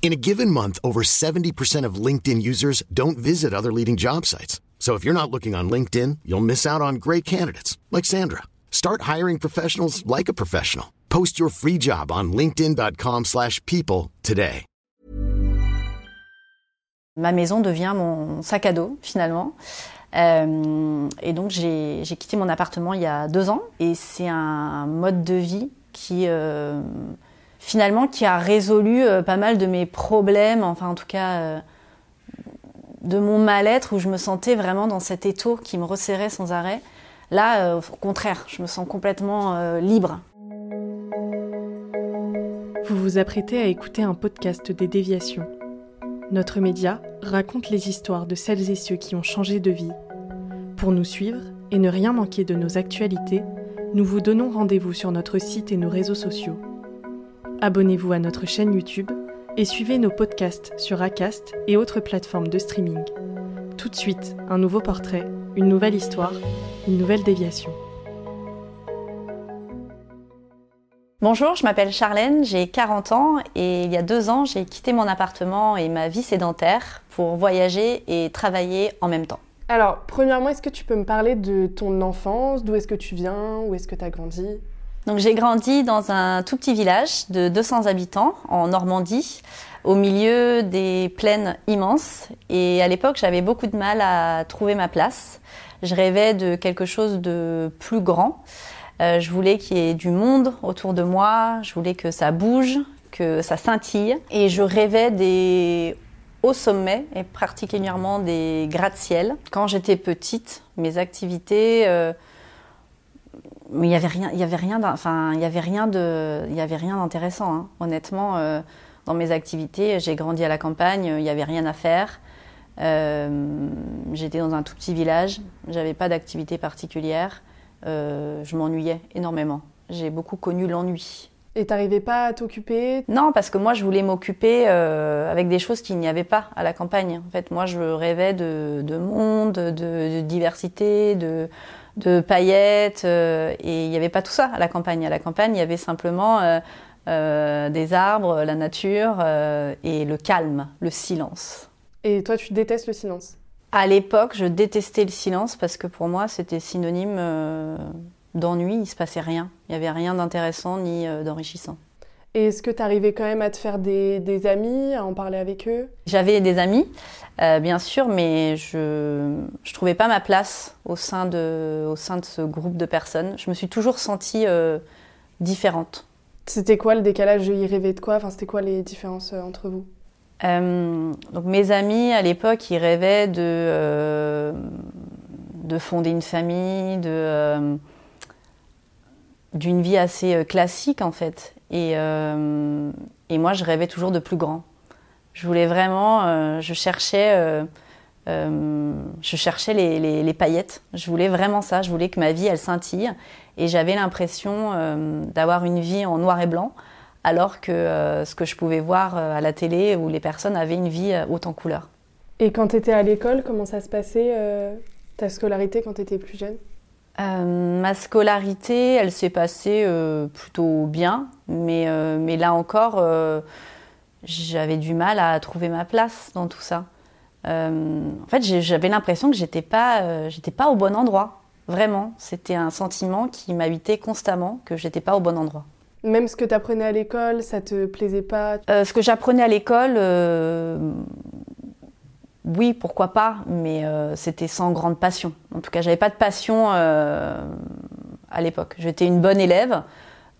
In a given month, over 70% of LinkedIn users don't visit other leading job sites. So if you're not looking on LinkedIn, you'll miss out on great candidates like Sandra. Start hiring professionals like a professional. Post your free job on linkedin.com/people today. Ma maison devient mon sac à dos finalement. Euh, et donc j'ai quitté mon appartement il y a deux ans et c'est un mode de vie qui euh, finalement qui a résolu euh, pas mal de mes problèmes, enfin en tout cas euh, de mon mal-être où je me sentais vraiment dans cet étau qui me resserrait sans arrêt. Là, euh, au contraire, je me sens complètement libre. Vous vous apprêtez à écouter un podcast des déviations. Notre média raconte les histoires de celles et ceux qui ont changé de vie. Pour nous suivre et ne rien manquer de nos actualités, nous vous donnons rendez-vous sur notre site et nos réseaux sociaux. Abonnez-vous à notre chaîne YouTube et suivez nos podcasts sur Acast et autres plateformes de streaming. Tout de suite, un nouveau portrait, une nouvelle histoire, une nouvelle déviation. Bonjour, je m'appelle Charlène, j'ai 40 ans et il y a deux ans, j'ai quitté mon appartement et ma vie sédentaire pour voyager et travailler en même temps. Alors, premièrement, est-ce que tu peux me parler de ton enfance? D'où est-ce que tu viens? Où est-ce que tu as grandi? Donc j'ai grandi dans un tout petit village de 200 habitants en Normandie, au milieu des plaines immenses. Et à l'époque, j'avais beaucoup de mal à trouver ma place. Je rêvais de quelque chose de plus grand. Euh, je voulais qu'il y ait du monde autour de moi. Je voulais que ça bouge, que ça scintille. Et je rêvais des hauts sommets et particulièrement des gratte-ciel. Quand j'étais petite, mes activités, euh, mais il y avait rien, il y avait rien, enfin il y avait rien de, il y avait rien d'intéressant. hein. Honnêtement, euh, dans mes activités, j'ai grandi à la campagne, il y avait rien à faire. Euh, J'étais dans un tout petit village, j'avais pas d'activité particulière. Euh, je m'ennuyais énormément. J'ai beaucoup connu l'ennui. Et t'arrivais pas à t'occuper? Non, parce que moi, je voulais m'occuper avec des choses qu'il n'y avait pas à la campagne. En fait, moi, je rêvais de, de monde, de, de diversité, de, de paillettes, euh, et il n'y avait pas tout ça à la campagne. À la campagne, il y avait simplement euh, euh, des arbres, la nature euh, et le calme, le silence. Et toi, tu détestes le silence? À l'époque, je détestais le silence parce que pour moi, c'était synonyme euh, d'ennui. Il se passait rien. Il n'y avait rien d'intéressant ni d'enrichissant. Et est-ce que t'arrivais quand même à te faire des, des amis, à en parler avec eux? J'avais des amis, euh, bien sûr, mais je je trouvais pas ma place au sein de au sein de ce groupe de personnes. Je me suis toujours sentie euh, différente. C'était quoi le décalage? Ils rêvaient de quoi? Enfin, c'était quoi les différences euh, entre vous? Euh, donc mes amis à l'époque, ils rêvaient de de fonder une famille, de d'une vie assez classique en fait. Et euh, et moi, je rêvais toujours de plus grand. Je voulais vraiment, euh, je cherchais, euh, je cherchais les, paillettes. Je voulais vraiment ça. Je voulais que ma vie elle scintille. Et j'avais l'impression d'avoir une vie en noir et blanc, alors que ce que je pouvais voir à la télé où les personnes avaient une vie haute en couleurs. Et quand t'étais à l'école, comment ça se passait ta scolarité quand t'étais plus jeune? Euh, ma scolarité, elle s'est passée euh, plutôt bien, mais, euh, mais là encore, j'avais du mal à trouver ma place dans tout ça. En fait, j'avais l'impression que j'étais pas, j'étais pas au bon endroit. Vraiment, c'était un sentiment qui m'habitait constamment, que j'étais pas au bon endroit. Même ce que t'apprenais à l'école, ça te plaisait pas? Ce que j'apprenais à l'école, oui, pourquoi pas, mais euh, c'était sans grande passion. En tout cas, j'avais pas de passion euh, à l'époque. J'étais une bonne élève,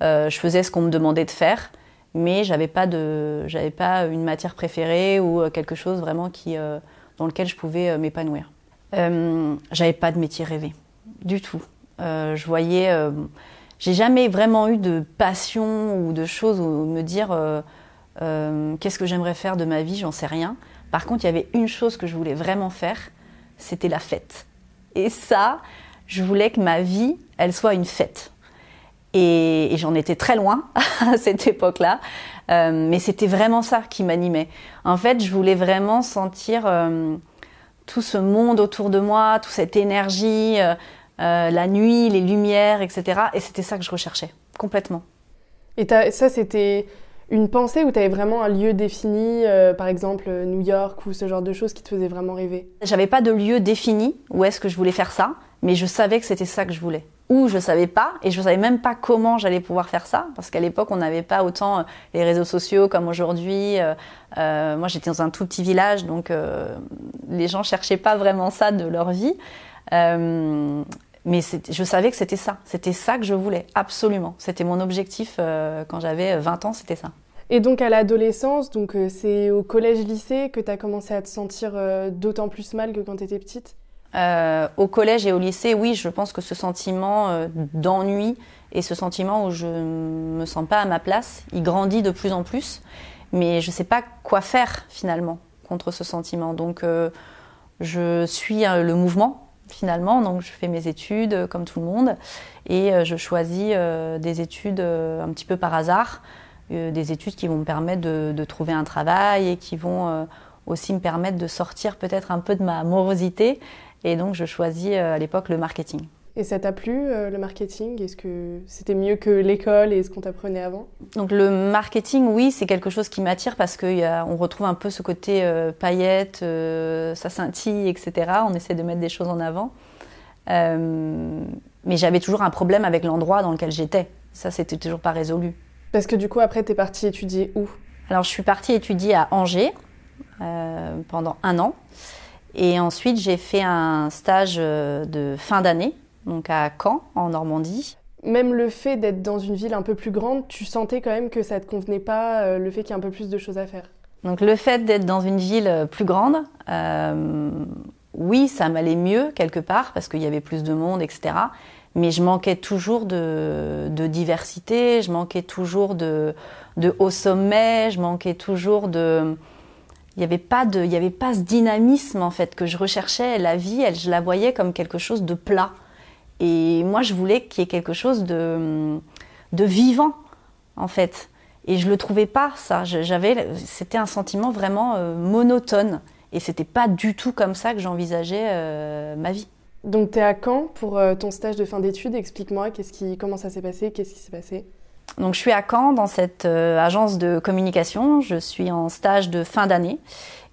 euh, je faisais ce qu'on me demandait de faire, mais j'avais pas de, j'avais pas une matière préférée ou quelque chose vraiment qui, dans lequel je pouvais m'épanouir. J'avais pas de métier rêvé, du tout. Je voyais, j'ai jamais vraiment eu de passion ou de choses où me dire. qu'est-ce que j'aimerais faire de ma vie, j'en sais rien. Par contre, il y avait une chose que je voulais vraiment faire, c'était la fête. Et ça, je voulais que ma vie, elle soit une fête. Et, j'en étais très loin à cette époque-là. Euh, mais c'était vraiment ça qui m'animait. En fait, je voulais vraiment sentir euh, tout ce monde autour de moi, toute cette énergie, euh, la nuit, les lumières, etc. Et c'était ça que je recherchais, complètement. Et ça, c'était une pensée où tu avais vraiment un lieu défini, par exemple New York ou ce genre de choses qui te faisaient vraiment rêver? J'avais pas de lieu défini où est-ce que je voulais faire ça, mais je savais que c'était ça que je voulais ou je savais pas et je savais même pas comment j'allais pouvoir faire ça parce qu'à l'époque on n'avait pas autant euh, les réseaux sociaux comme aujourd'hui. Euh, euh, moi j'étais dans un tout petit village donc les gens cherchaient pas vraiment ça de leur vie. Mais je savais que c'était ça, c'était ça que je voulais absolument. C'était mon objectif quand j'avais 20 ans, c'était ça. Et donc à l'adolescence, donc c'est au collège-lycée que tu as commencé à te sentir d'autant plus mal que quand tu étais petite? Euh, au collège et au lycée, oui, je pense que ce sentiment euh, d'ennui et ce sentiment où je me sens pas à ma place, il grandit de plus en plus, mais je sais pas quoi faire finalement contre ce sentiment. Donc euh, je suis le mouvement finalement, donc je fais mes études comme tout le monde et je choisis des études un petit peu par hasard, des études qui vont me permettre de, de, trouver un travail et qui vont aussi me permettre de sortir peut-être un peu de ma morosité et donc, je choisis euh, à l'époque le marketing. Et ça t'a plu, euh, le marketing? Est-ce que c'était mieux que l'école et ce qu'on t'apprenait avant? Donc le marketing, oui, c'est quelque chose qui m'attire parce qu'on retrouve un peu ce côté euh, paillette, ça scintille, etc. On essaie de mettre des choses en avant. mais j'avais toujours un problème avec l'endroit dans lequel j'étais. Ça, c'était toujours pas résolu. Parce que du coup, après, tu es partie étudier où? Alors, je suis partie étudier à Angers pendant un an. Et ensuite, j'ai fait un stage euh, de fin d'année, donc à Caen, en Normandie. Même le fait d'être dans une ville un peu plus grande, tu sentais quand même que ça ne te convenait pas, euh, le fait qu'il y ait un peu plus de choses à faire Donc le fait d'être dans une ville euh, plus grande, oui, ça m'allait mieux quelque part, parce qu'il y avait plus de monde, etc. Mais je manquais toujours de, diversité, je manquais toujours de, de haut sommet, je manquais toujours de il n'y avait pas de, il y avait pas ce dynamisme en fait que je recherchais. La vie, elle, je la voyais comme quelque chose de plat. Et moi, je voulais qu'il y ait quelque chose de, de vivant en fait. Et je le trouvais pas ça. J'avais, c'était un sentiment vraiment euh, monotone. Et c'était pas du tout comme ça que j'envisageais euh, ma vie. Donc tu es à Caen pour euh, ton stage de fin d'études. Explique-moi qu'est-ce qui, comment ça s'est passé, qu'est-ce qui s'est passé? Donc je suis à Caen dans cette euh, agence de communication, je suis en stage de fin d'année.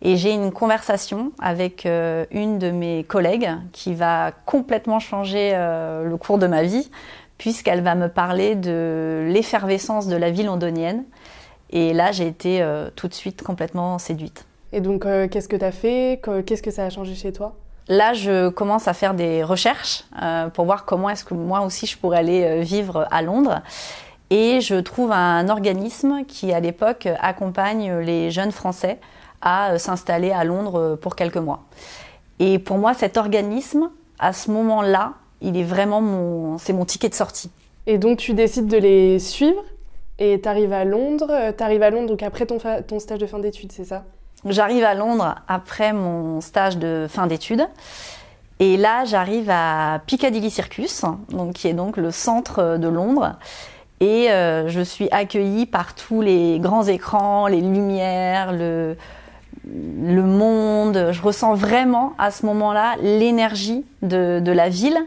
Et j'ai une conversation avec euh, une de mes collègues qui va complètement changer euh, le cours de ma vie puisqu'elle va me parler de l'effervescence de la vie londonienne. Et là j'ai été tout de suite complètement séduite. Et donc qu'est-ce que tu as fait Qu'est-ce que ça a changé chez toi? Là, je commence à faire des recherches pour voir comment est-ce que moi aussi je pourrais aller vivre à Londres. Et je trouve un organisme qui, à l'époque, accompagne les jeunes Français à euh, s'installer à Londres euh, pour quelques mois. Et pour moi, cet organisme, à ce moment-là, il est vraiment mon, c'est mon ticket de sortie. Et donc, tu décides de les suivre et tu arrives à Londres. Euh, tu arrives à Londres donc après ton, ton stage de fin d'études, c'est ça? J'arrive à Londres après mon stage de fin d'études. Et là, j'arrive à Piccadilly Circus, donc, qui est donc le centre de Londres. Et euh, je suis accueillie par tous les grands écrans, les lumières, le, le monde. Je ressens vraiment à ce moment-là l'énergie de, de, la ville.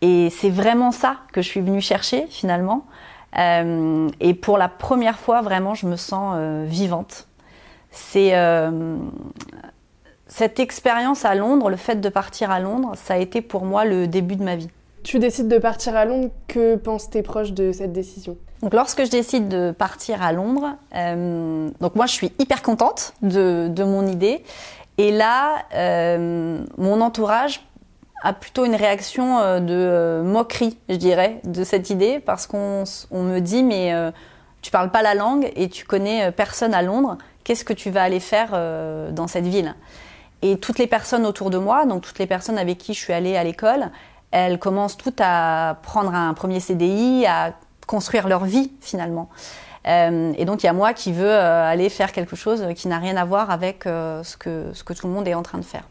Et c'est vraiment ça que je suis venue chercher finalement. Euh, et pour la première fois, vraiment, je me sens euh, vivante. C'est euh, cette expérience à Londres, le fait de partir à Londres, ça a été pour moi le début de ma vie tu décides de partir à Londres, que pensent tes proches de cette décision? Lorsque je décide de partir à Londres, euh, donc moi je suis hyper contente de, mon idée. Et là, euh, mon entourage a plutôt une réaction euh, de moquerie, je dirais, de cette idée, parce qu'on me dit mais tu parles pas la langue et tu connais personne à Londres. Qu'est-ce que tu vas aller faire dans cette ville? Et toutes les personnes autour de moi, donc toutes les personnes avec qui je suis allée à l'école, elles commencent toutes à prendre un premier CDI, à construire leur vie finalement. et donc il y a moi qui veux aller faire quelque chose qui n'a rien à voir avec ce, que, ce que tout le monde est en train de faire.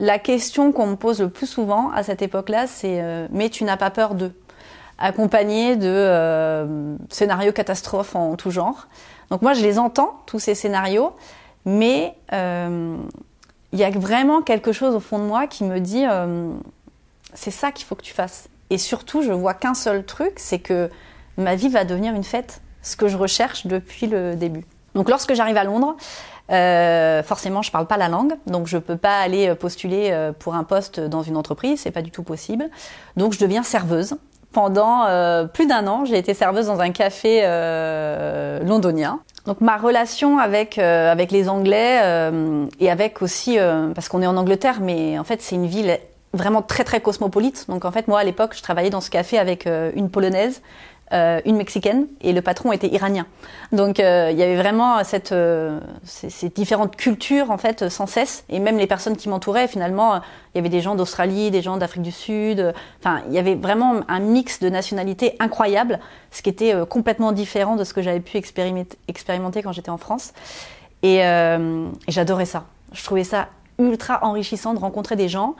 la question qu'on me pose le plus souvent à cette époque-là, c'est mais tu n'as pas peur de accompagné de scénarios catastrophes en tout genre. Donc moi, je les entends, tous ces scénarios, mais euh, il y a vraiment quelque chose au fond de moi qui me dit, euh, c'est ça qu'il faut que tu fasses. Et surtout, je vois qu'un seul truc, c'est que ma vie va devenir une fête, ce que je recherche depuis le début. Donc lorsque j'arrive à Londres, euh, forcément, je parle pas la langue, donc je peux pas aller postuler pour un poste dans une entreprise, c'est pas du tout possible. Donc je deviens serveuse pendant euh, plus d'un an, j'ai été serveuse dans un café euh, londonien. Donc ma relation avec euh, avec les Anglais et avec aussi parce qu'on est en Angleterre, mais en fait c'est une ville vraiment très très cosmopolite. Donc en fait moi à l'époque je travaillais dans ce café avec une polonaise, euh, une mexicaine et le patron était iranien. Donc euh, il y avait vraiment euh, ces, différentes cultures en fait sans cesse et même les personnes qui m'entouraient finalement il y avait des gens d'Australie, des gens d'Afrique du Sud. Enfin il y avait vraiment un mix de nationalités incroyable, ce qui était complètement différent de ce que j'avais pu expérimenter, quand j'étais en France. Et j'adorais ça. Je trouvais ça ultra enrichissant de rencontrer des gens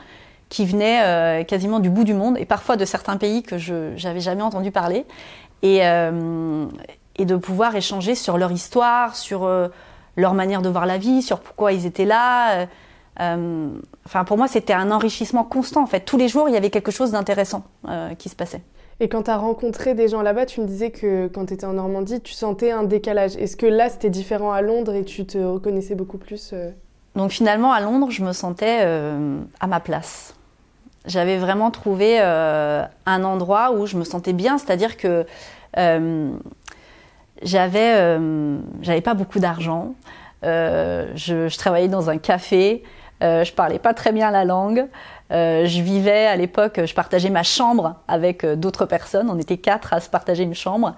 qui venaient euh, quasiment du bout du monde et parfois de certains pays que je n'avais jamais entendu parler. Et, euh, et, de pouvoir échanger sur leur histoire, sur euh, leur manière de voir la vie, sur pourquoi ils étaient là. pour moi, c'était un enrichissement constant. En fait, tous les jours, il y avait quelque chose d'intéressant qui se passait. Et quand tu as rencontré des gens là-bas, tu me disais que quand tu étais en Normandie, tu sentais un décalage. Est-ce que là, c'était différent à Londres et tu te reconnaissais beaucoup plus donc finalement, à Londres, je me sentais euh, à ma place. J'avais vraiment trouvé euh, un endroit où je me sentais bien, c'est-à-dire que euh, j'avais, j'avais pas beaucoup d'argent. Je, je, travaillais dans un café. je parlais pas très bien la langue. je vivais à l'époque, je partageais ma chambre avec d'autres personnes. On était quatre à se partager une chambre.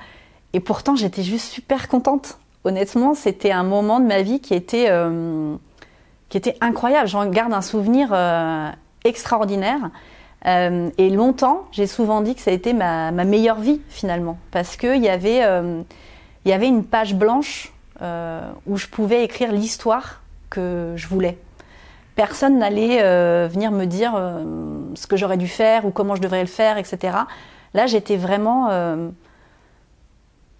Et pourtant, j'étais juste super contente. Honnêtement, c'était un moment de ma vie qui était qui était incroyable. J'en garde un souvenir euh, extraordinaire. Euh, et longtemps, j'ai souvent dit que ça a été ma, meilleure vie finalement, parce qu'il y, avait, euh, y avait une page blanche où je pouvais écrire l'histoire que je voulais. Personne n'allait venir me dire ce que j'aurais dû faire ou comment je devrais le faire, etc. Là, j'étais vraiment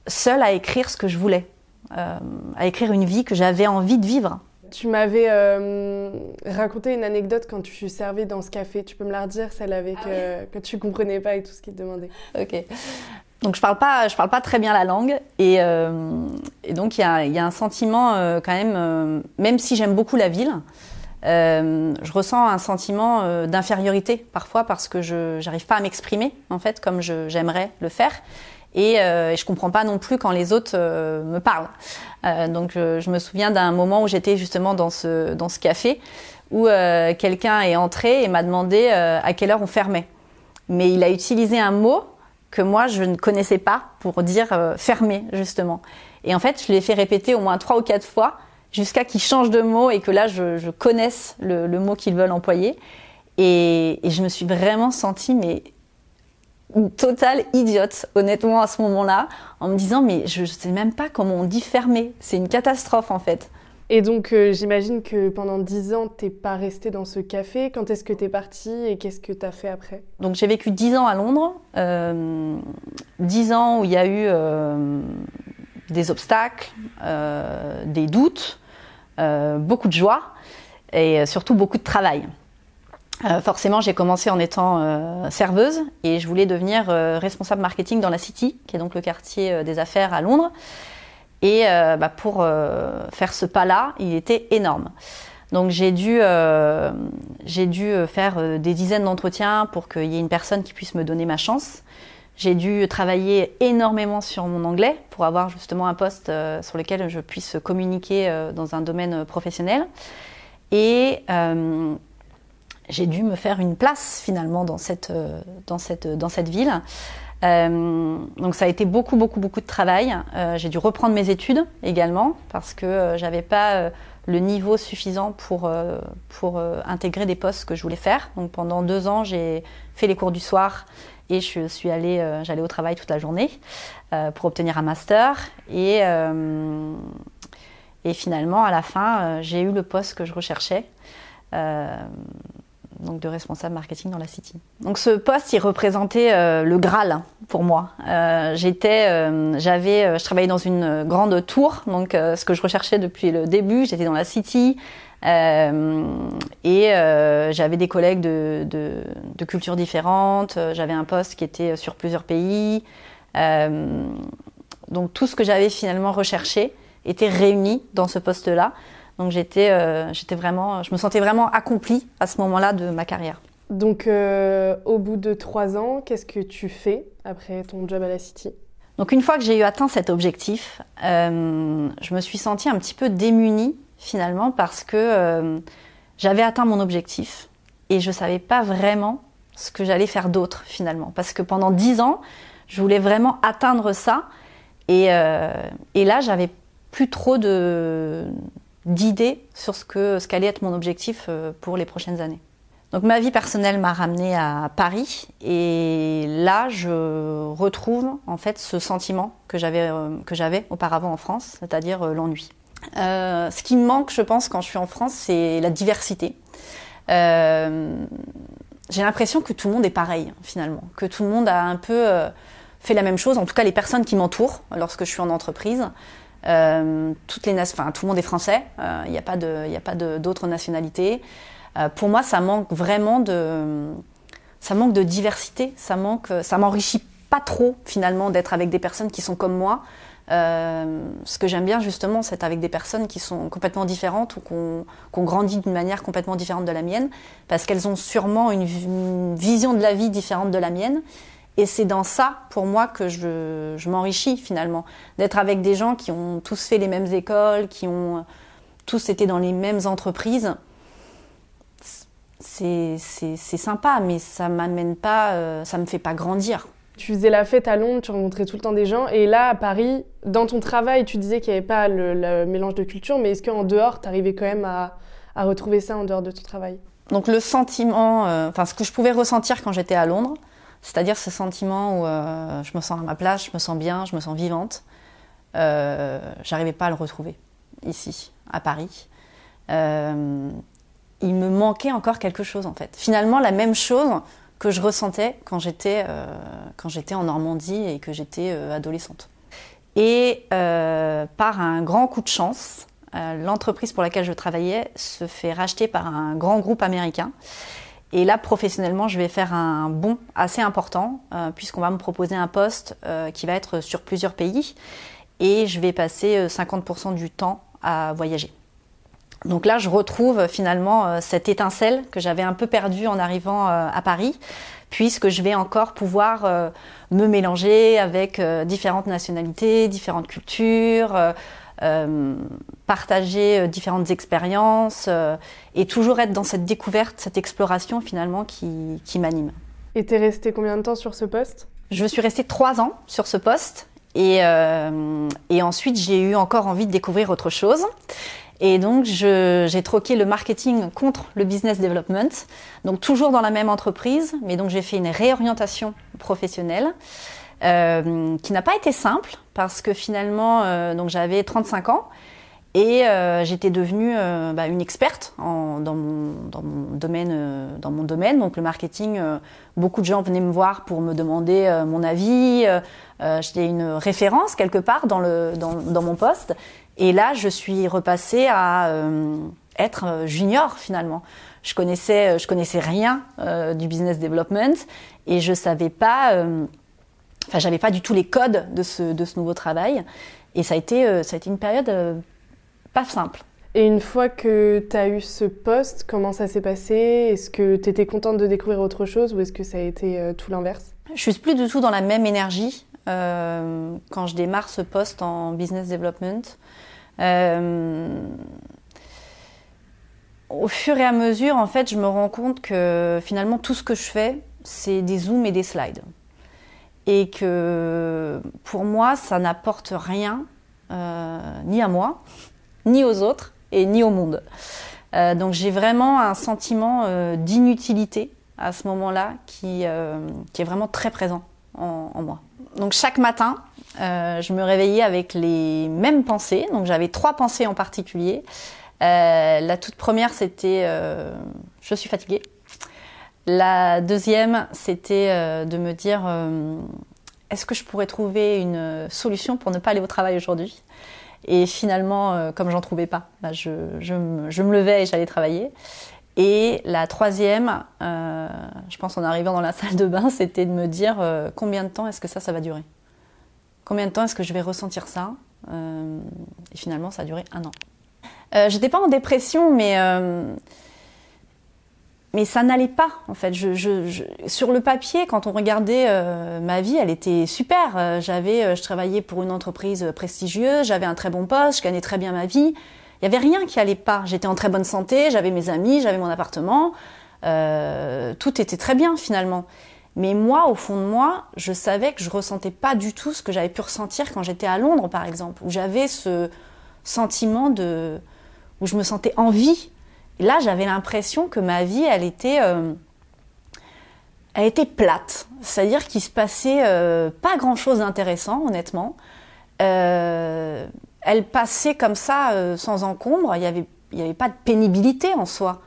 seule à écrire ce que je voulais, à écrire une vie que j'avais envie de vivre. Tu m'avais euh, raconté une anecdote quand tu servais dans ce café. Tu peux me la redire, celle avec ah euh, que tu comprenais pas et tout ce qu'il te demandait? Ok. Donc je parle pas, je parle pas très bien la langue et, euh, donc il y a, un sentiment quand même, même si j'aime beaucoup la ville, je ressens un sentiment d'infériorité parfois parce que je n'arrive pas à m'exprimer en fait comme j'aimerais le faire et, euh, je comprends pas non plus quand les autres euh, me parlent. Euh, donc je me souviens d'un moment où j'étais justement dans ce dans ce café où euh, quelqu'un est entré et m'a demandé à quelle heure on fermait. Mais il a utilisé un mot que moi je ne connaissais pas pour dire fermer justement. Et en fait, je l'ai fait répéter au moins trois ou quatre fois jusqu'à qu'il change de mot et que là je, connaisse le, le mot qu'ils veulent employer. Et, et, je me suis vraiment sentie mais une totale idiote, honnêtement, à ce moment-là, en me disant, mais je ne sais même pas comment on dit fermer. C'est une catastrophe, en fait. Et donc, euh, j'imagine que pendant dix ans, t'es pas resté dans ce café. Quand est-ce que tu es parti et qu'est-ce que tu as fait après? Donc, j'ai vécu dix ans à Londres. Euh, dix ans où il y a eu euh, des obstacles, des doutes, beaucoup de joie et surtout beaucoup de travail. Euh, forcément, j'ai commencé en étant euh, serveuse et je voulais devenir euh, responsable marketing dans la City, qui est donc le quartier des affaires à Londres. Et bah, pour faire ce pas-là, il était énorme. Donc j'ai dû, j'ai dû faire des dizaines d'entretiens pour qu'il y ait une personne qui puisse me donner ma chance. J'ai dû travailler énormément sur mon anglais pour avoir justement un poste sur lequel je puisse communiquer dans un domaine professionnel. Et j'ai dû me faire une place finalement dans cette, euh, dans cette, dans cette ville. Euh, donc ça a été beaucoup, beaucoup, beaucoup de travail. Euh, j'ai dû reprendre mes études également parce que euh, j'avais pas euh, le niveau suffisant pour, pour intégrer des postes que je voulais faire. Donc pendant deux ans, j'ai fait les cours du soir Et je suis allée, j'allais au travail toute la journée pour obtenir un master. Et, et finalement, à la fin, j'ai eu le poste que je recherchais donc de responsable marketing dans la City. Donc ce poste, il représentait euh, le Graal pour moi. Euh, j'étais, euh, j'avais, je travaillais dans une grande tour, donc ce que je recherchais depuis le début, j'étais dans la City. et j'avais des collègues de, de, de cultures différentes, j'avais un poste qui était sur plusieurs pays. donc tout ce que j'avais finalement recherché était réuni dans ce poste-là. Donc j'étais, euh, j'étais vraiment, je me sentais vraiment accomplie à ce moment-là de ma carrière. Donc euh, au bout de trois ans, qu'est-ce que tu fais après ton job à la City? Donc une fois que j'ai eu atteint cet objectif, euh, je me suis sentie un petit peu démunie finalement parce que j'avais atteint mon objectif et je savais pas vraiment ce que j'allais faire d'autre finalement. Parce que pendant dix ans, je voulais vraiment atteindre ça et, et là j'avais plus trop de d'idées sur ce que ce qu'allait être mon objectif euh, pour les prochaines années. Donc ma vie personnelle m'a ramenée à Paris et là je retrouve en fait ce sentiment que j'avais euh, que j'avais auparavant en France, c'est-à-dire euh, l'ennui. ce qui me manque, je pense, quand je suis en France, c'est la diversité. J'ai l'impression que tout le monde est pareil finalement, que tout le monde a un peu fait la même chose. En tout cas, les personnes qui m'entourent lorsque je suis en entreprise. Euh, toutes les enfin, tout le monde est français. Il euh, n'y a pas de, a pas d'autres nationalités. Euh, pour moi, ça manque vraiment de, ça manque de diversité. Ça manque, ça m'enrichit pas trop finalement d'être avec des personnes qui sont comme moi. ce que j'aime bien justement, c'est avec des personnes qui sont complètement différentes ou qu'on grandit d'une manière complètement différente de la mienne, parce qu'elles ont sûrement une, vision de la vie différente de la mienne. Et c'est dans ça, pour moi, que je, je m'enrichis finalement. D'être avec des gens qui ont tous fait les mêmes écoles, qui ont tous été dans les mêmes entreprises. C'est sympa, mais ça m'amène pas, euh, ça me fait pas grandir. Tu faisais la fête à Londres, tu rencontrais tout le temps des gens. Et là, à Paris, dans ton travail, tu disais qu'il n'y avait pas le, mélange de culture, mais est-ce qu'en dehors, tu arrivais quand même à, à, retrouver ça en dehors de ton travail? Donc le sentiment, euh, enfin ce que je pouvais ressentir quand j'étais à Londres, c'est-à-dire ce sentiment où euh, je me sens à ma place, je me sens bien, je me sens vivante. Euh, J'arrivais pas à le retrouver ici, à Paris. Euh, il me manquait encore quelque chose en fait. Finalement, la même chose que je ressentais quand j'étais euh, quand j'étais en Normandie et que j'étais adolescente. Et par un grand coup de chance, l'entreprise pour laquelle je travaillais se fait racheter par un grand groupe américain et là, professionnellement, je vais faire un bond assez important, euh, puisqu'on va me proposer un poste euh, qui va être sur plusieurs pays, et je vais passer 50% euh, du temps à voyager. Donc là, je retrouve finalement cette étincelle que j'avais un peu perdue en arrivant à Paris, puisque je vais encore pouvoir me mélanger avec différentes nationalités, différentes cultures partager euh, différentes expériences euh, et toujours être dans cette découverte, cette exploration finalement qui, qui m'anime. Et t'es resté combien de temps sur ce poste? Je suis restée trois ans sur ce poste et, euh, et ensuite j'ai eu encore envie de découvrir autre chose. Et donc, j'ai troqué le marketing contre le business development. Donc, toujours dans la même entreprise, mais donc j'ai fait une réorientation professionnelle. Euh, qui n'a pas été simple parce que finalement, euh, donc j'avais 35 ans et euh, j'étais devenue euh, bah, une experte en, dans, mon, dans, mon, domaine, euh, dans mon domaine, donc le marketing. beaucoup de gens venaient me voir pour me demander mon avis. j'étais une référence quelque part dans, le, dans, dans, mon poste. Et là, je suis repassée à être junior finalement. Je connaissais, je connaissais rien du business development et je savais pas Enfin, j'avais pas du tout les codes de ce, de ce nouveau travail. Et ça a été, euh, ça a été une période euh, pas simple. Et une fois que tu as eu ce poste, comment ça s'est passé? Est-ce que tu étais contente de découvrir autre chose ou est-ce que ça a été euh, tout l'inverse? Je suis plus du tout dans la même énergie quand je démarre ce poste en business development. au fur et à mesure, en fait, je me rends compte que finalement tout ce que je fais, c'est des zooms et des slides et que pour moi, ça n'apporte rien, euh, ni à moi, ni aux autres, et ni au monde. Euh, donc j'ai vraiment un sentiment euh, d'inutilité à ce moment-là qui, qui est vraiment très présent en, en moi. Donc chaque matin, je me réveillais avec les mêmes pensées. Donc j'avais trois pensées en particulier. la toute première, c'était je suis fatiguée. La deuxième, c'était de me dire est-ce que je pourrais trouver une solution pour ne pas aller au travail aujourd'hui? Et finalement, euh, comme j'en trouvais pas, bah, je, me, levais et j'allais travailler. Et la troisième, euh, je pense en arrivant dans la salle de bain, c'était de me dire euh, combien de temps est-ce que ça, ça va durer? Combien de temps est-ce que je vais ressentir ça? Et finalement, ça a duré un an. J'étais pas en dépression, mais mais ça n'allait pas en fait. Sur le papier, quand on regardait euh, ma vie, elle était super. Euh, j'avais, euh, je travaillais pour une entreprise prestigieuse, j'avais un très bon poste, je gagnais très bien ma vie. Il y avait rien qui allait pas. J'étais en très bonne santé, j'avais mes amis, j'avais mon appartement, tout était très bien finalement. Mais moi, au fond de moi, je savais que je ressentais pas du tout ce que j'avais pu ressentir quand j'étais à Londres, par exemple, où j'avais ce sentiment de, où je me sentais en vie là, j'avais l'impression que ma vie, elle était, euh, elle était plate. C'est-à-dire qu'il se passait euh, pas grand-chose d'intéressant, honnêtement. Euh, elle passait comme ça, sans encombre. Il n'y avait, y avait pas de pénibilité en soi.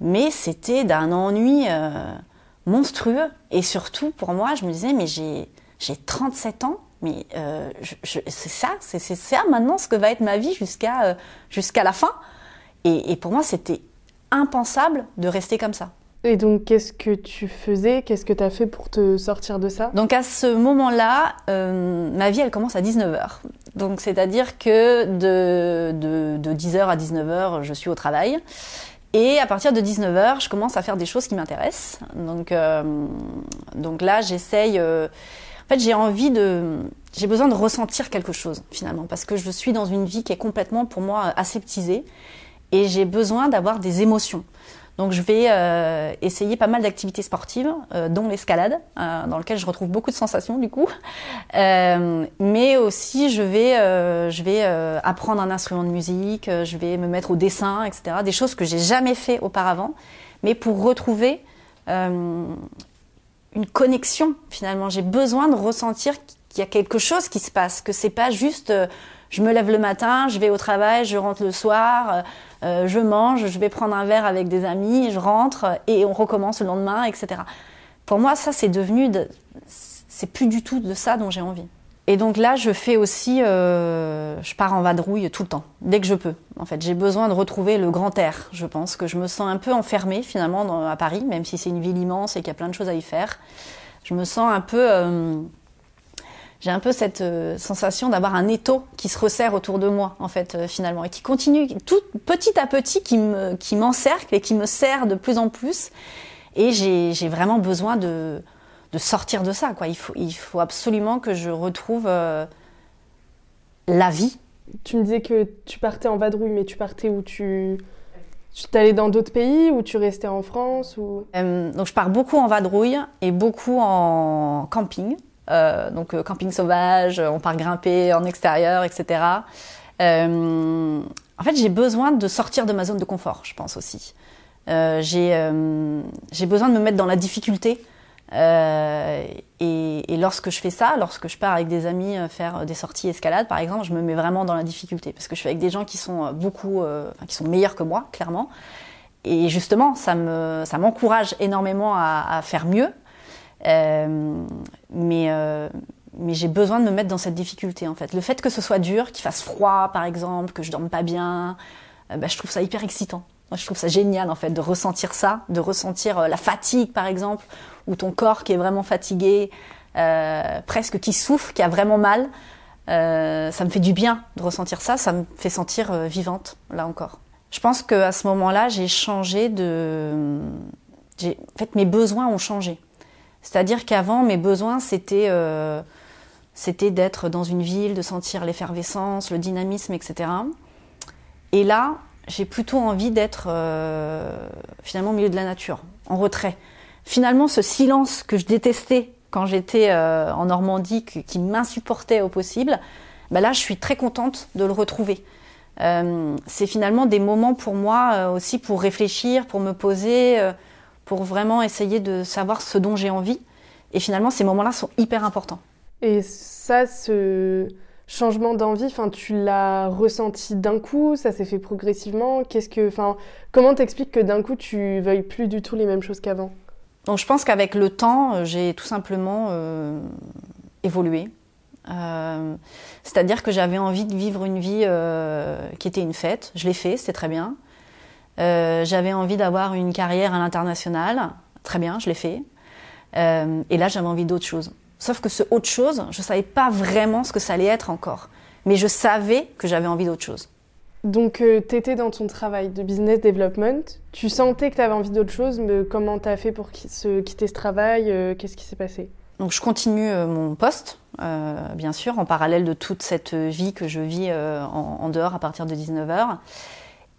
Mais c'était d'un ennui monstrueux. Et surtout, pour moi, je me disais, mais j'ai, j'ai 37 ans, mais c'est ça, c'est, ça maintenant ce que va être ma vie jusqu'à, jusqu'à la fin. Et, pour moi, c'était impensable de rester comme ça. Et donc, qu'est-ce que tu faisais? Qu'est-ce que tu as fait pour te sortir de ça? Donc, à ce moment-là, euh, ma vie, elle commence à 19h. Donc, c'est-à-dire que de, de, de 10h à 19h, je suis au travail. Et à partir de 19h, je commence à faire des choses qui m'intéressent. Donc, euh, donc là, j'essaye. Euh, en fait, j'ai envie de. J'ai besoin de ressentir quelque chose, finalement, parce que je suis dans une vie qui est complètement, pour moi, aseptisée et j'ai besoin d'avoir des émotions. Donc je vais euh, essayer pas mal d'activités sportives, euh, dont l'escalade, euh, dans lequel je retrouve beaucoup de sensations du coup. mais aussi je vais, je vais apprendre un instrument de musique, je vais me mettre au dessin, etc. Des choses que j'ai jamais fait auparavant, mais pour retrouver une connexion finalement. J'ai besoin de ressentir qu'il y a quelque chose qui se passe, que c'est pas juste je me lève le matin, je vais au travail, je rentre le soir, euh, je mange, je vais prendre un verre avec des amis, je rentre et on recommence le lendemain, etc. Pour moi, ça, c'est devenu, c'est plus du tout de ça dont j'ai envie. Et donc là, je fais aussi, euh, je pars en vadrouille tout le temps, dès que je peux. En fait, j'ai besoin de retrouver le grand air. Je pense que je me sens un peu enfermée finalement à Paris, même si c'est une ville immense et qu'il y a plein de choses à y faire. Je me sens un peu euh, j'ai un peu cette euh, sensation d'avoir un étau qui se resserre autour de moi, en fait, euh, finalement, et qui continue tout petit à petit, qui me, qui m'encercle et qui me serre de plus en plus. Et j'ai, vraiment besoin de, de sortir de ça, quoi. Il faut, il faut absolument que je retrouve euh, la vie. Tu me disais que tu partais en vadrouille, mais tu partais où tu tu t'allais dans d'autres pays ou tu restais en France ou... donc je pars beaucoup en vadrouille et beaucoup en camping. Euh, donc euh, camping sauvage, on part grimper en extérieur, etc. Euh, en fait, j'ai besoin de sortir de ma zone de confort, je pense aussi. j'ai besoin de me mettre dans la difficulté. Et, lorsque je fais ça, lorsque je pars avec des amis faire des sorties escalade, par exemple, je me mets vraiment dans la difficulté parce que je suis avec des gens qui sont beaucoup, qui sont meilleurs que moi, clairement. Et justement, ça me, ça m'encourage énormément à, à, faire mieux, euh, mais euh, mais j'ai besoin de me mettre dans cette difficulté en fait. Le fait que ce soit dur, qu'il fasse froid par exemple, que je dorme pas bien, euh, bah, je trouve ça hyper excitant. Moi, je trouve ça génial en fait de ressentir ça, de ressentir la fatigue par exemple, ou ton corps qui est vraiment fatigué, euh, presque qui souffre, qui a vraiment mal. Euh, ça me fait du bien de ressentir ça, ça me fait sentir vivante là encore. Je pense qu'à ce moment-là, j'ai changé de, en fait mes besoins ont changé. C'est-à-dire qu'avant, mes besoins, c'était euh, d'être dans une ville, de sentir l'effervescence, le dynamisme, etc. Et là, j'ai plutôt envie d'être euh, finalement au milieu de la nature, en retrait. Finalement, ce silence que je détestais quand j'étais euh, en Normandie, qui, m'insupportait au possible, ben là, je suis très contente de le retrouver. c'est finalement des moments pour moi aussi pour réfléchir, pour me poser pour vraiment essayer de savoir ce dont j'ai envie. Et finalement, ces moments-là sont hyper importants. Et ça, ce changement d'envie, enfin, tu l'as ressenti d'un coup, ça s'est fait progressivement. Qu'est-ce que, enfin, comment t'expliques que d'un coup tu veuilles plus du tout les mêmes choses qu'avant? Donc, je pense qu'avec le temps, euh, j'ai tout simplement euh, évolué. Euh, c'est-à-dire que j'avais envie de vivre une vie qui était une fête. Je l'ai fait, c'était très bien. J'avais envie d'avoir une carrière à l'international. Très bien, je l'ai fait. et là, j'avais envie d'autre chose. Sauf que ce autre chose, je ne savais pas vraiment ce que ça allait être encore. Mais je savais que j'avais envie d'autre chose. Donc, euh, tu étais dans ton travail de business development. Tu sentais que tu avais envie d'autre chose, mais comment tu as fait pour quitter ce travail euh, Qu'est-ce qui s'est passé? Donc, je continue euh, mon poste, bien sûr, en parallèle de toute cette vie que je vis en, en, dehors à partir de 19h.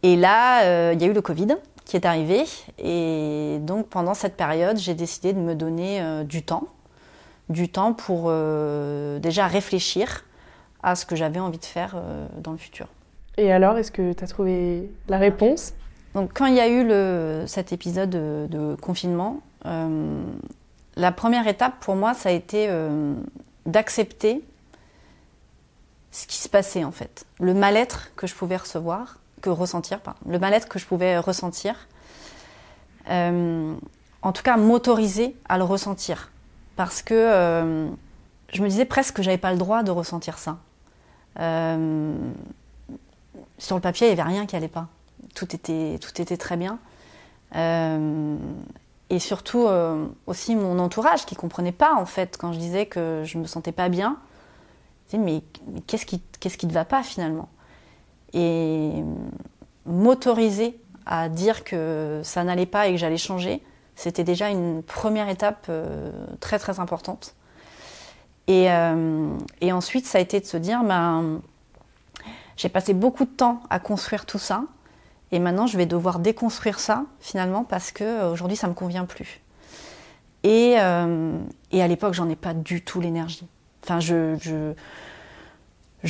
Et là, il y a eu le Covid qui est arrivé. Et donc, pendant cette période, j'ai décidé de me donner du temps du temps pour euh, déjà réfléchir à ce que j'avais envie de faire euh, dans le futur. Et alors, est-ce que tu as trouvé la réponse? Donc, quand il y a eu le, cet épisode de, confinement, euh, la première étape pour moi, ça a été d'accepter ce qui se passait en fait, le mal-être que je pouvais recevoir, que ressentir, le mal-être que je pouvais ressentir. en tout cas, m'autoriser à le ressentir parce que euh, je me disais presque que j'avais pas le droit de ressentir ça. Euh, sur le papier, il n'y avait rien qui allait pas. Tout était, tout était très bien. Euh, et surtout aussi mon entourage qui comprenait pas en fait quand je disais que je me sentais pas bien. Je mais, mais qu'est-ce qui, qu'est-ce qui ne va pas finalement? Et m'autoriser à dire que ça n'allait pas et que j'allais changer, c'était déjà une première étape euh, très très importante. Euh, et, ensuite, ça a été de se dire, ben, j'ai passé beaucoup de temps à construire tout ça, et maintenant je vais devoir déconstruire ça finalement parce que euh, aujourd'hui ça me convient plus. Et, à l'époque, j'en ai pas du tout l'énergie. Enfin, je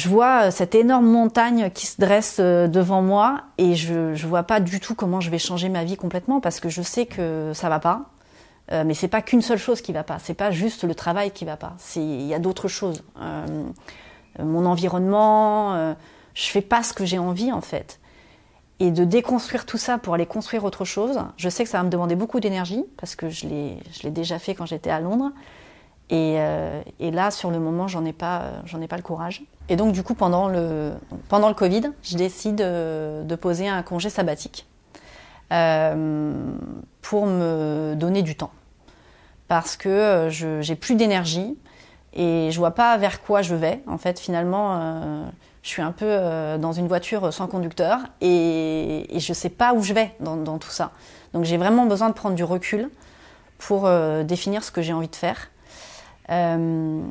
vois cette énorme montagne qui se dresse euh, devant moi et je ne vois pas du tout comment je vais changer ma vie complètement parce que je sais que ça va pas. Euh, mais c'est pas qu'une seule chose qui va pas. C'est pas juste le travail qui va pas. Il y a d'autres choses. Euh, mon environnement, euh, je fais pas ce que j'ai envie en fait. Et de déconstruire tout ça pour aller construire autre chose, je sais que ça va me demander beaucoup d'énergie parce que je l'ai déjà fait quand j'étais à Londres. Et, et, là, sur le moment, j'en ai pas, j'en ai pas le courage. Et donc, du coup, pendant le, pendant le Covid, je décide de, de poser un congé sabbatique euh, pour me donner du temps. Parce que euh, je j'ai plus d'énergie et je vois pas vers quoi je vais. En fait, finalement, euh, je suis un peu euh, dans une voiture sans conducteur et, et je sais pas où je vais dans, tout ça. Donc, j'ai vraiment besoin de prendre du recul pour euh, définir ce que j'ai envie de faire. Euh,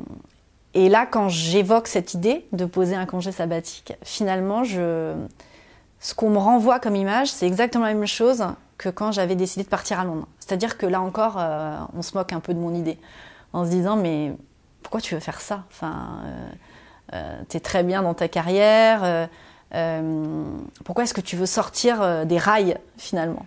et là, quand j'évoque cette idée de poser un congé sabbatique, finalement, ce qu'on me renvoie comme image, c'est exactement la même chose que quand j'avais décidé de partir à Londres. C'est-à-dire que là encore, euh, on se moque un peu de mon idée, en se disant, mais pourquoi tu veux faire ça? Enfin, euh, euh, t'es très bien dans ta carrière. Pourquoi est-ce que tu veux sortir des rails finalement?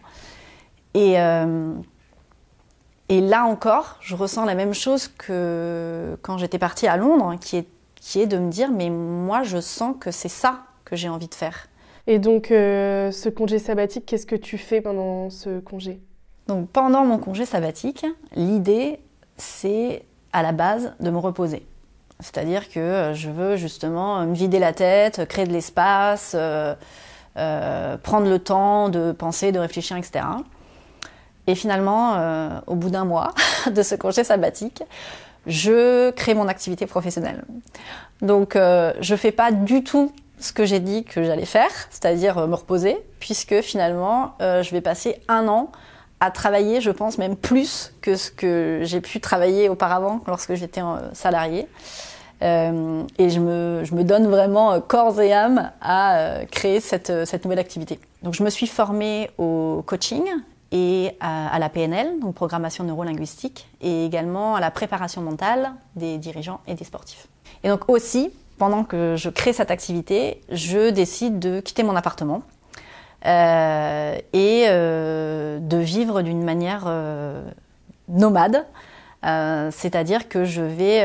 Et là encore, je ressens la même chose que quand j'étais partie à Londres, qui est, qui est de me dire, mais moi, je sens que c'est ça que j'ai envie de faire. Et donc, euh, ce congé sabbatique, qu'est-ce que tu fais pendant ce congé? Donc, pendant mon congé sabbatique, l'idée, c'est à la base de me reposer. C'est-à-dire que je veux justement me vider la tête, créer de l'espace, euh, euh, prendre le temps de penser, de réfléchir, etc. Et finalement, euh, au bout d'un mois de ce congé sabbatique, je crée mon activité professionnelle. Donc, euh, je fais pas du tout ce que j'ai dit que j'allais faire, c'est-à-dire euh, me reposer, puisque finalement, euh, je vais passer un an à travailler, je pense même plus que ce que j'ai pu travailler auparavant lorsque j'étais salarié. Euh, et je me, je me, donne vraiment corps et âme à créer cette, cette nouvelle activité. Donc je me suis formée au coaching et à, la PNL, donc programmation neurolinguistique, et également à la préparation mentale des dirigeants et des sportifs. Et donc aussi, pendant que je crée cette activité, je décide de quitter mon appartement et de vivre d'une manière nomade. C'est-à-dire que je vais,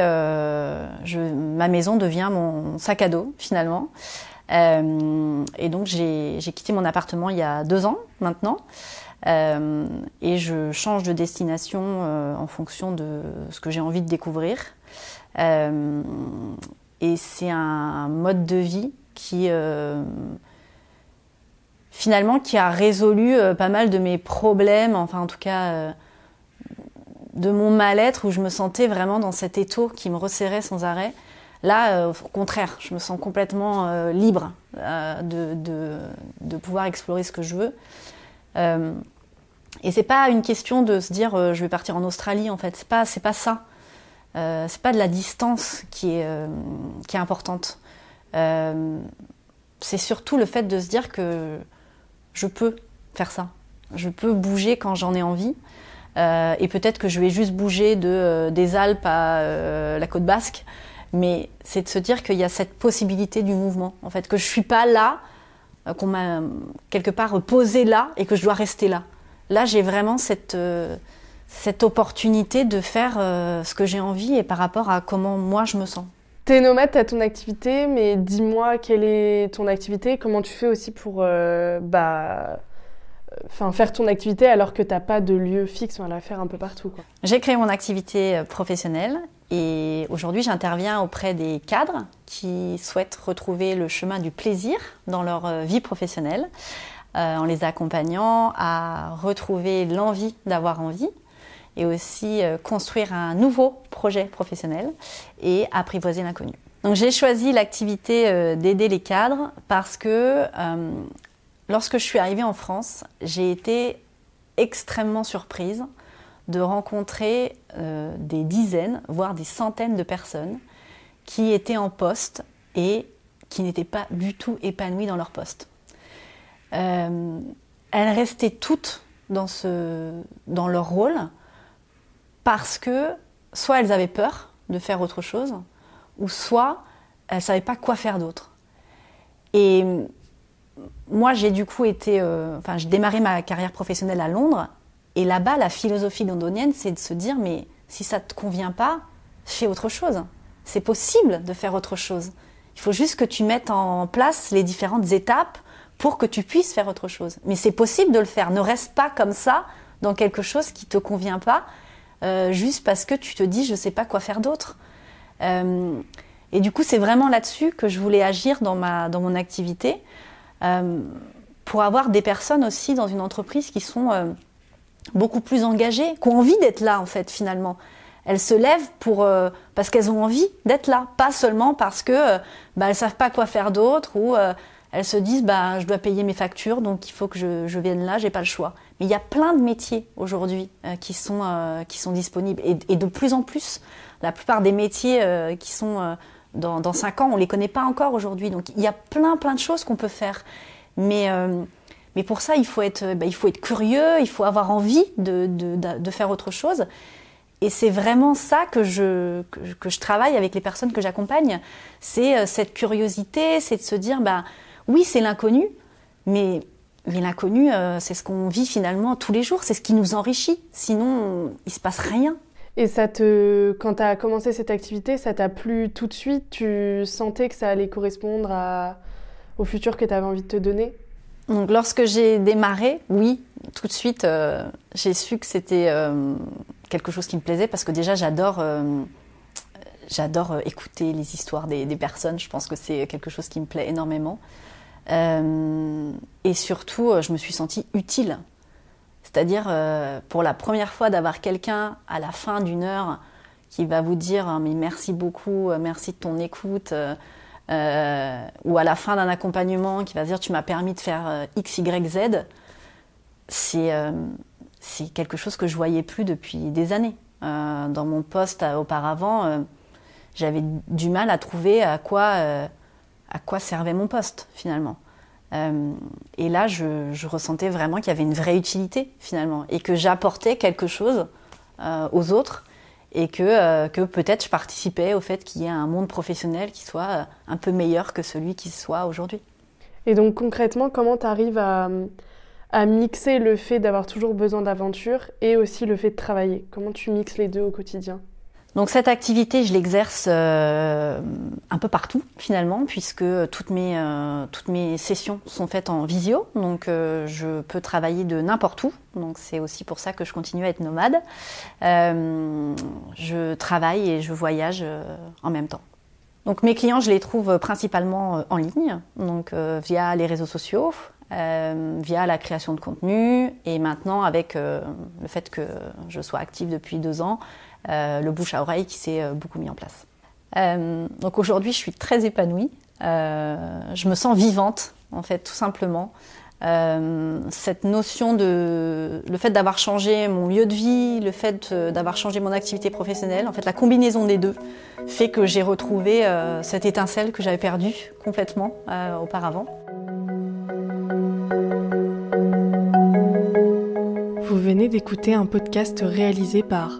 ma maison devient mon sac à dos finalement. et donc j'ai quitté mon appartement il y a deux ans maintenant. Euh, et je change de destination euh, en fonction de ce que j'ai envie de découvrir. Euh, et c'est un mode de vie qui finalement qui a résolu pas mal de mes problèmes, enfin en tout cas de mon mal-être où je me sentais vraiment dans cet étau qui me resserrait sans arrêt. Là, au contraire, je me sens complètement libre de, pouvoir explorer ce que je veux. Et c'est pas une question de se dire euh, je vais partir en Australie en fait. C'est pas c'est pas ça. Euh, c'est pas de la distance qui est euh, qui est importante. c'est surtout le fait de se dire que je peux faire ça. Je peux bouger quand j'en ai envie. et peut-être que je vais juste bouger de, des Alpes à la côte basque. Mais c'est de se dire qu'il y a cette possibilité du mouvement. En fait, que je suis pas là, qu'on m'a quelque part posé là et que je dois rester là. Là, j'ai vraiment cette, euh, cette opportunité de faire euh, ce que j'ai envie et par rapport à comment moi je me sens. T'es nomade, t'as ton activité, mais dis-moi quelle est ton activité, comment tu fais aussi pour euh, bah, faire ton activité alors que t'as pas de lieu fixe, on va la faire un peu partout. J'ai créé mon activité professionnelle et aujourd'hui j'interviens auprès des cadres qui souhaitent retrouver le chemin du plaisir dans leur vie professionnelle euh, en les accompagnant à retrouver l'envie d'avoir envie et aussi euh, construire un nouveau projet professionnel et apprivoiser l'inconnu. Donc j'ai choisi l'activité euh, d'aider les cadres parce que lorsque je suis arrivée en France, j'ai été extrêmement surprise de rencontrer des dizaines, voire des centaines de personnes qui étaient en poste et qui n'étaient pas du tout épanouies dans leur poste. Euh, elles restaient toutes dans, leur rôle parce que soit elles avaient peur de faire autre chose, ou soit elles ne savaient pas quoi faire d'autre. Et moi, j'ai du coup été. Euh, enfin, j'ai démarré ma carrière professionnelle à Londres, et là-bas, la philosophie londonienne, c'est de se dire mais si ça ne te convient pas, fais autre chose. C'est possible de faire autre chose. Il faut juste que tu mettes en place les différentes étapes pour que tu puisses faire autre chose. Mais c'est possible de le faire. Ne reste pas comme ça dans quelque chose qui te convient pas, euh, juste parce que tu te dis je sais pas quoi faire d'autre. Euh, et du coup, c'est vraiment là-dessus que je voulais agir dans ma dans mon activité euh, pour avoir des personnes aussi dans une entreprise qui sont beaucoup plus engagées, qui ont envie d'être là en fait finalement. Elles se lèvent pour parce qu'elles ont envie d'être là, pas seulement parce que bah, elles savent pas quoi faire d'autre ou elles se disent bah je dois payer mes factures donc il faut que je, je vienne là j'ai pas le choix. Mais il y a plein de métiers aujourd'hui euh, qui sont euh, qui sont disponibles. Et, et, de plus en plus la plupart des métiers euh, qui sont dans, dans cinq ans on les connaît pas encore aujourd'hui. Donc il y a plein plein de choses qu'on peut faire. Mais mais pour ça il faut être bah, il faut être curieux il faut avoir envie de, de, de faire autre chose. Et c'est vraiment ça que je, que, que, je travaille avec les personnes que j'accompagne. C'est cette curiosité, c'est de se dire, bah, oui, c'est l'inconnu, mais, l'inconnu, euh, c'est ce qu'on vit finalement tous les jours, c'est ce qui nous enrichit. Sinon, il se passe rien. Et ça te, quand tu as commencé cette activité, ça t'a plu tout de suite? Tu sentais que ça allait correspondre au futur que tu avais envie de te donner? Donc, lorsque j'ai démarré, oui, tout de suite, euh, j'ai su que c'était euh, quelque chose qui me plaisait parce que déjà, j'adore j'adore écouter les histoires des, des, personnes. Je pense que c'est quelque chose qui me plaît énormément. Euh, et surtout, euh, je me suis sentie utile. C'est-à-dire, euh, pour la première fois, d'avoir quelqu'un à la fin d'une heure qui va vous dire hein, mais merci beaucoup, merci de ton écoute, ou à la fin d'un accompagnement qui va dire tu m'as permis de faire X, Y, Z, c'est c'est quelque chose que je voyais plus depuis des années. dans mon poste auparavant, j'avais du mal à trouver à quoi à quoi servait mon poste finalement. Euh, et là, je, ressentais vraiment qu'il y avait une vraie utilité finalement et que j'apportais quelque chose euh, aux autres et que, euh, que peut-être je participais au fait qu'il y ait un monde professionnel qui soit un peu meilleur que celui qui soit aujourd'hui. Et donc concrètement, comment tu arrives à, à mixer le fait d'avoir toujours besoin d'aventure et aussi le fait de travailler? Comment tu mixes les deux au quotidien? Donc cette activité, je l'exerce euh, un peu partout finalement, puisque toutes mes, euh, toutes mes sessions sont faites en visio, donc euh, je peux travailler de n'importe où. Donc c'est aussi pour ça que je continue à être nomade. je travaille et je voyage en même temps. Donc mes clients, je les trouve principalement en ligne, donc via les réseaux sociaux, via la création de contenu et maintenant avec le fait que je sois active depuis deux ans, euh, le bouche à oreille qui s'est euh, beaucoup mis en place. Euh, donc aujourd'hui, je suis très épanouie. je me sens vivante, en fait, tout simplement. cette notion de le fait d'avoir changé mon lieu de vie, le fait d'avoir changé mon activité professionnelle, en fait la combinaison des deux fait que j'ai retrouvé cette étincelle que j'avais perdue complètement auparavant. Vous venez d'écouter un podcast réalisé par